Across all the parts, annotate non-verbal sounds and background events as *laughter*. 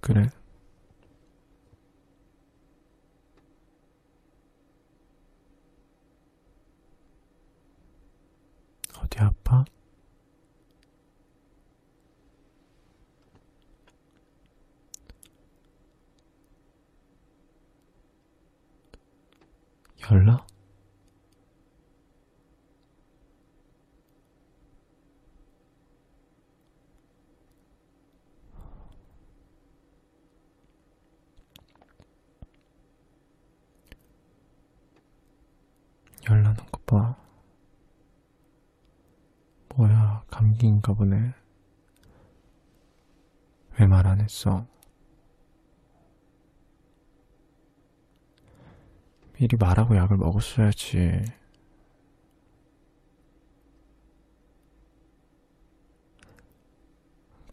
그래? 어디 아파? 열나? 열나는 것 봐. 뭐야, 감기인가 보네. 왜 말 안 했어? 미리 말하고 약을 먹었어야지.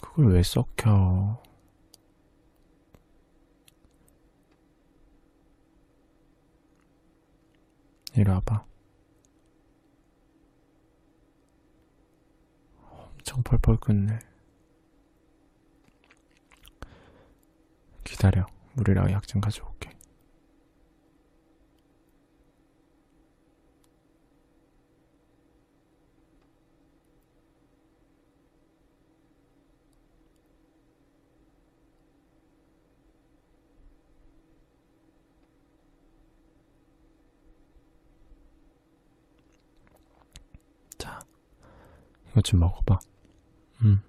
그걸 왜 썩혀? 이리 와봐. 엄청 펄펄 끓네. 기다려. 물이랑 약좀 가져올게. 자, 이거 좀 먹어봐. 음.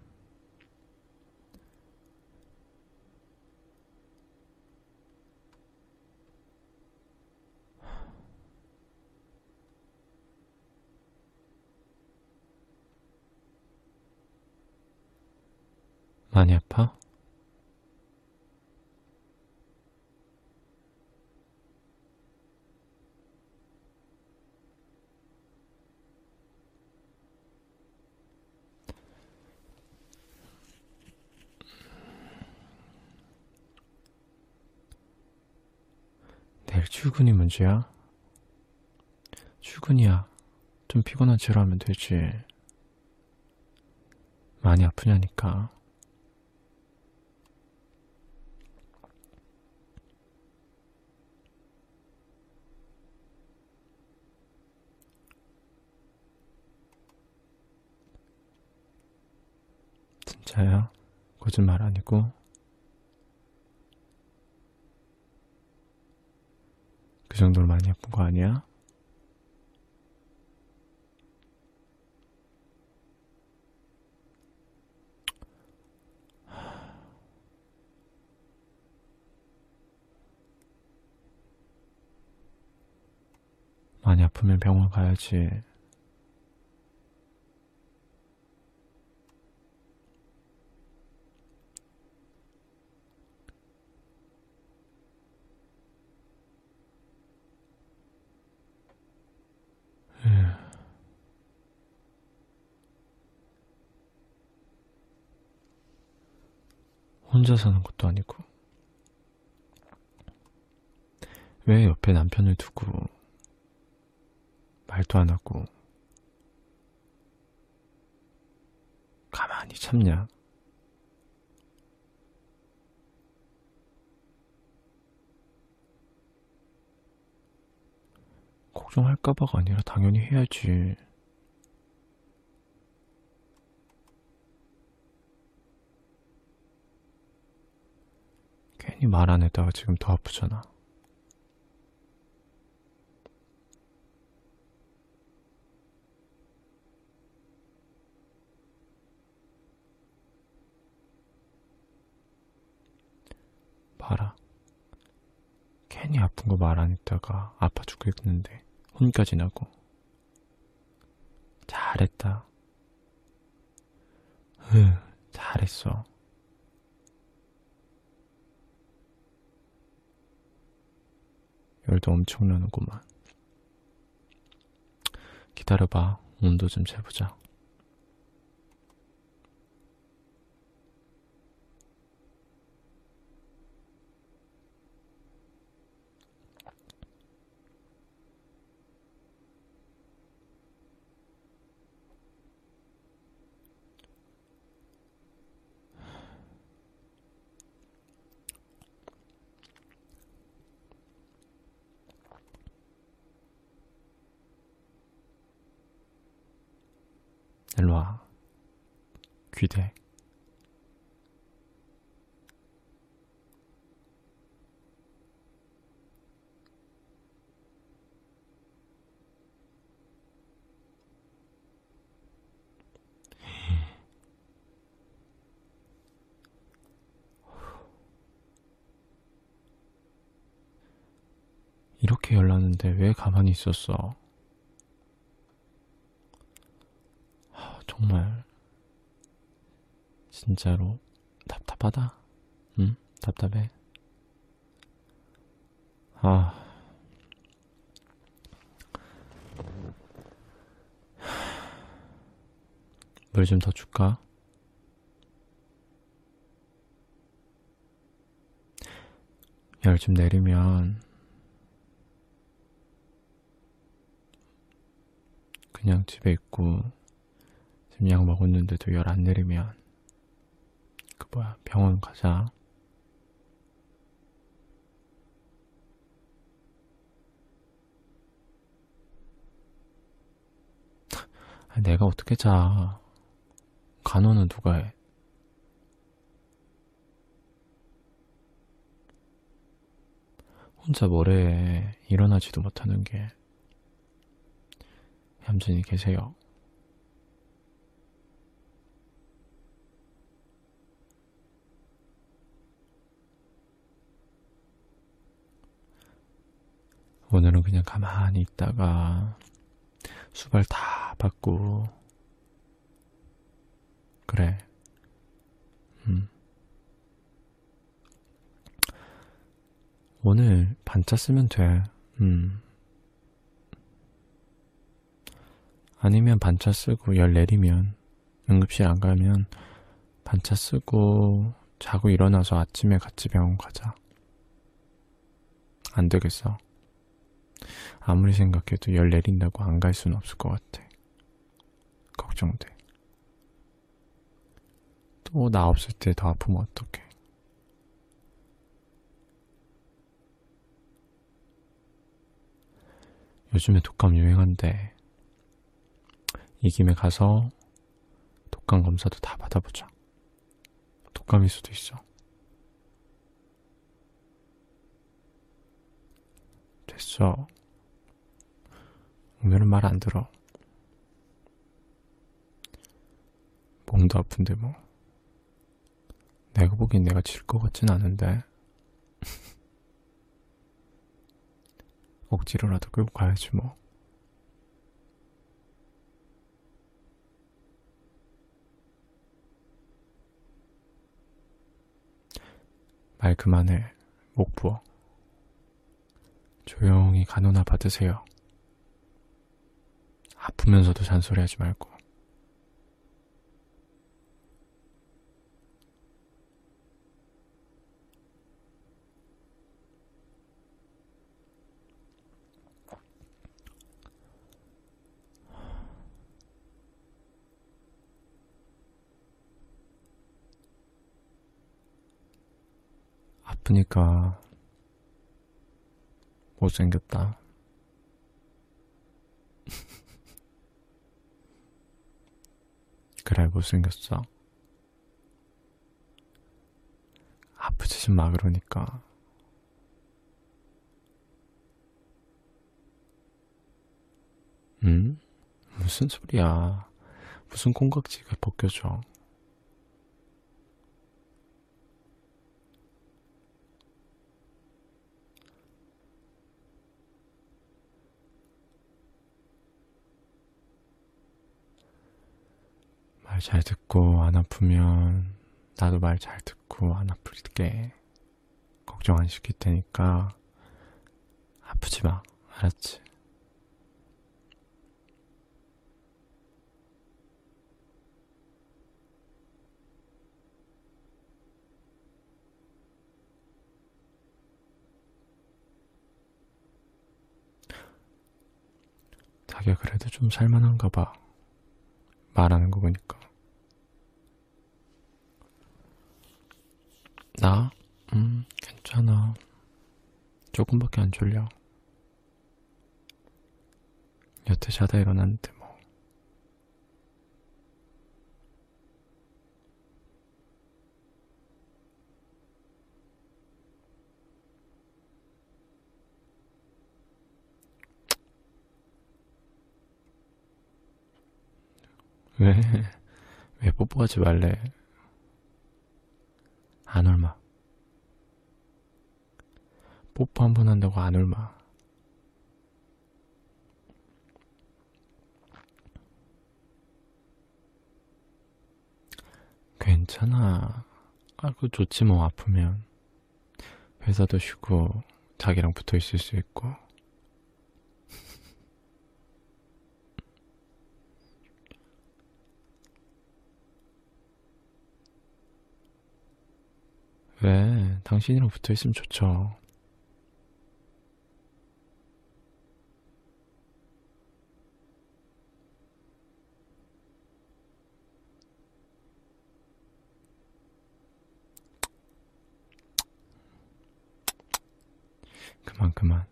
많이 아파? 내일 출근이 문제야? 출근이야. 좀 피곤한 채로 하면 되지. 많이 아프냐니까. 진짜야? 거짓말 아니고? 그 정도로 많이 아픈 거 아니야? 많이 아프면 병원 가야지. 혼자 사는 것도 아니고. 왜 옆에 남편을 두고 말도 안 하고 가만히 참냐? 걱정할까봐가 아니라 당연히 해야지. 괜히 말 안 했다가 지금 더 아프잖아. 봐라. 괜히 아픈 거 말 안 했다가 아파 죽겠는데 혼까지 나고. 잘했다. 으, 잘했어. 열도 엄청 나는구만. 기다려봐. 온도 좀 재보자. 일로와. 귀대. 이렇게 열났는데 왜 가만히 있었어? 하, 정말 진짜로 답답하다. 응? 답답해. 아. 물 좀 더 줄까? 열 좀 내리면 그냥 집에 있고 지금 약 먹었는데도 열 안 내리면 그 뭐야 병원 가자. 아니, 내가 어떻게 자? 간호는 누가 해? 혼자 뭐래 일어나지도 못하는 게 얌전히 계세요. 오늘은 그냥 가만히 있다가 수발 다 받고 그래. 음. 오늘 반차 쓰면 돼. 음. 아니면 반차 쓰고 열 내리면 응급실 안 가면 반차 쓰고 자고 일어나서 아침에 같이 병원 가자. 안 되겠어. 아무리 생각해도 열 내린다고 안 갈 수는 없을 것 같아. 걱정돼. 또 나 없을 때 더 아프면 어떡해. 요즘에 독감 유행한데 이 김에 가서 독감 검사도 다 받아보자. 독감일 수도 있어. 됐어. 오면은 말 안 들어. 몸도 아픈데 뭐. 내가 보기엔 내가 질 것 같진 않은데. *laughs* 억지로라도 끌고 가야지 뭐. 말 그만해. 목 부어. 조용히 간호나 받으세요. 아프면서도 잔소리 하지 말고. 아프니까 못생겼다. *laughs* 그래, 못생겼어. 아프지 좀 마, 그러니까. 응? 무슨 소리야. 무슨 콩깍지가 벗겨져. 말 잘 듣고 안 아프면 나도 말 잘 듣고 안 아플게. 걱정 안 시킬 테니까 아프지 마. 알았지? 자기가 그래도 좀 살만한가 봐. 말하는 거 보니까 나? 음, 괜찮아. 조금밖에 안 졸려. 여태 자다 일어났는데 뭐. 왜, 왜 뽀뽀하지 말래? 안 얼마. 뽀뽀 한 번 한다고 안 얼마. 괜찮아. 아, 그 좋지 뭐 아프면. 회사도 쉬고 자기랑 붙어 있을 수 있고. 왜? 당신이랑 붙어 있으면 좋죠. 그만, 그만.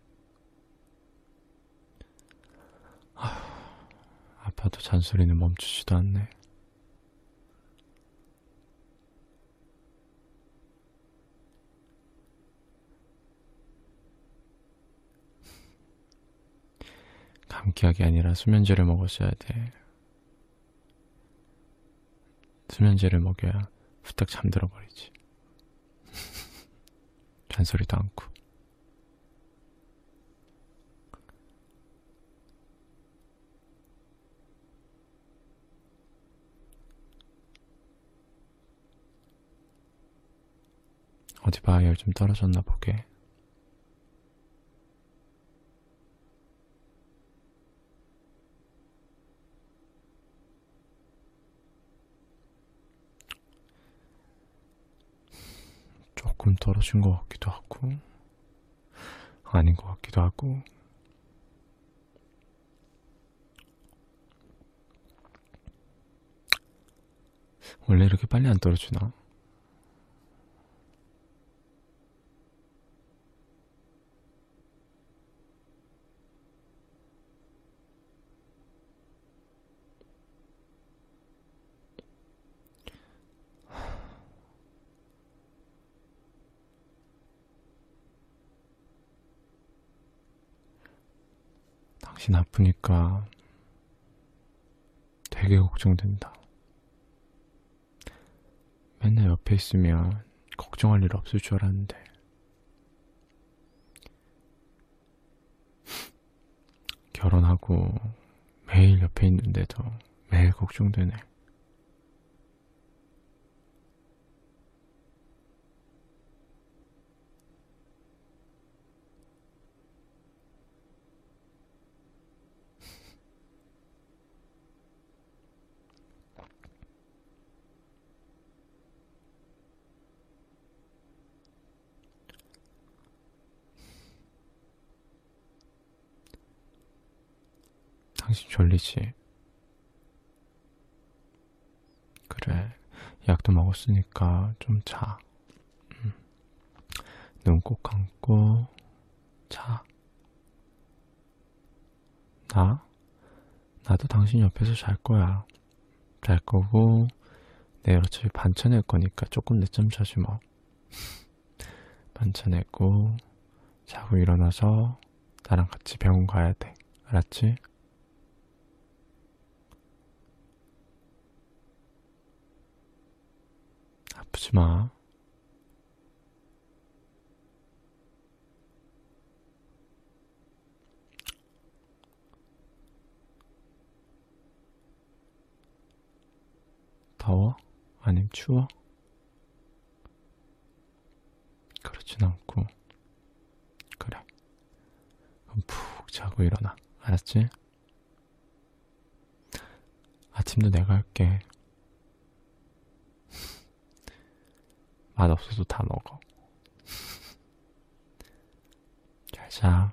아휴, 아파도 잔소리는 멈추지도 않네. 감기 약이 아니라 수면제를 먹었어야 돼. 수면제를 먹여야 후딱 잠들어 버리지. *laughs* 잔소리도 않고. 어디 봐, 열 좀 떨어졌나 보게. 조금 떨어진 것 같기도 하고, 아닌 것 같기도 하고, 원래 이렇게 빨리 안 떨어지나? 당신 아프니까 되게 걱정된다. 맨날 옆에 있으면 걱정할 일 없을 줄 알았는데. 결혼하고 매일 옆에 있는데도 매일 걱정되네. 당신 졸리지? 그래, 약도 먹었으니까 좀 자. 음. 눈꼭 감고 자. 나? 나도 당신 옆에서 잘 거야. 잘 거고, 내일 어차피 반찬 할 거니까 조금 늦잠 자지 뭐. *laughs* 반찬 했고, 자고 일어나서 나랑 같이 병원 가야 돼. 알았지? 아프지 마. 더워? 아님 추워? 그렇진 않고. 그래. 그럼 푹 자고 일어나. 알았지? 아침도 내가 할게. 맛없어도 다 먹어. *laughs* 잘 자.